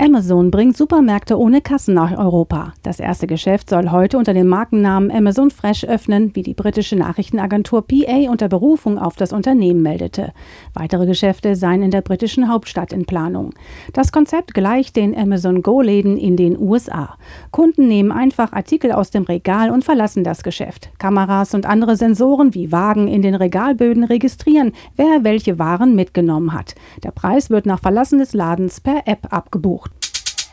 Amazon bringt Supermärkte ohne Kassen nach Europa. Das erste Geschäft soll heute unter dem Markennamen Amazon Fresh öffnen, wie die britische Nachrichtenagentur PA unter Berufung auf das Unternehmen meldete. Weitere Geschäfte seien in der britischen Hauptstadt in Planung. Das Konzept gleicht den Amazon Go-Läden in den USA. Kunden nehmen einfach Artikel aus dem Regal und verlassen das Geschäft. Kameras und andere Sensoren wie Wagen in den Regalböden registrieren, wer welche Waren mitgenommen hat. Der Preis wird nach Verlassen des Ladens per App abgebucht.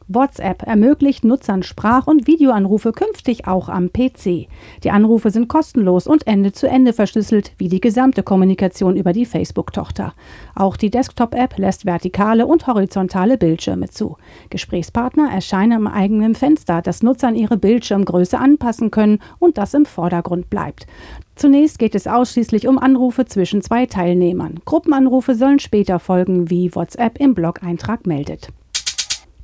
WhatsApp ermöglicht Nutzern Sprach- und Videoanrufe künftig auch am PC. Die Anrufe sind kostenlos und Ende zu Ende verschlüsselt, wie die gesamte Kommunikation über die Facebook-Tochter. Auch die Desktop-App lässt vertikale und horizontale Bildschirme zu. Gesprächspartner erscheinen am eigenen Fenster, das Nutzern ihre Bildschirmgröße anpassen können und das im Vordergrund bleibt. Zunächst geht es ausschließlich um Anrufe zwischen zwei Teilnehmern. Gruppenanrufe sollen später folgen, wie WhatsApp im Blog-Eintrag meldet.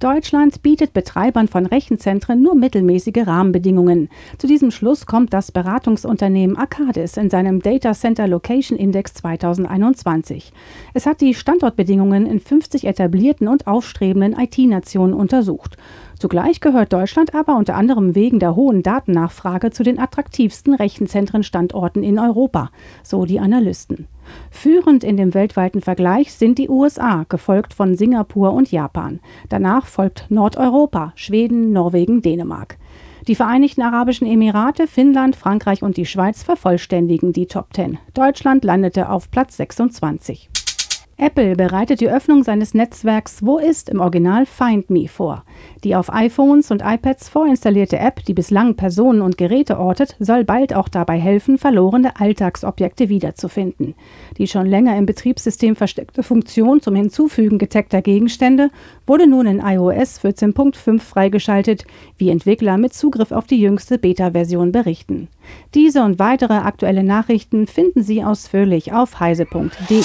Deutschland bietet Betreibern von Rechenzentren nur mittelmäßige Rahmenbedingungen. Zu diesem Schluss kommt das Beratungsunternehmen Arcadis in seinem Data Center Location Index 2021. Es hat die Standortbedingungen in 50 etablierten und aufstrebenden IT-Nationen untersucht. Zugleich gehört Deutschland aber unter anderem wegen der hohen Datennachfrage zu den attraktivsten Rechenzentrenstandorten in Europa, so die Analysten. Führend in dem weltweiten Vergleich sind die USA, gefolgt von Singapur und Japan. Danach folgt Nordeuropa, Schweden, Norwegen, Dänemark. Die Vereinigten Arabischen Emirate, Finnland, Frankreich und die Schweiz vervollständigen die Top 10. Deutschland landete auf Platz 26. Apple bereitet die Öffnung seines Netzwerks Wo ist im Original Find Me vor. Die auf iPhones und iPads vorinstallierte App, die bislang Personen und Geräte ortet, soll bald auch dabei helfen, verlorene Alltagsobjekte wiederzufinden. Die schon länger im Betriebssystem versteckte Funktion zum Hinzufügen getagter Gegenstände wurde nun in iOS 14.5 freigeschaltet, wie Entwickler mit Zugriff auf die jüngste Beta-Version berichten. Diese und weitere aktuelle Nachrichten finden Sie ausführlich auf heise.de.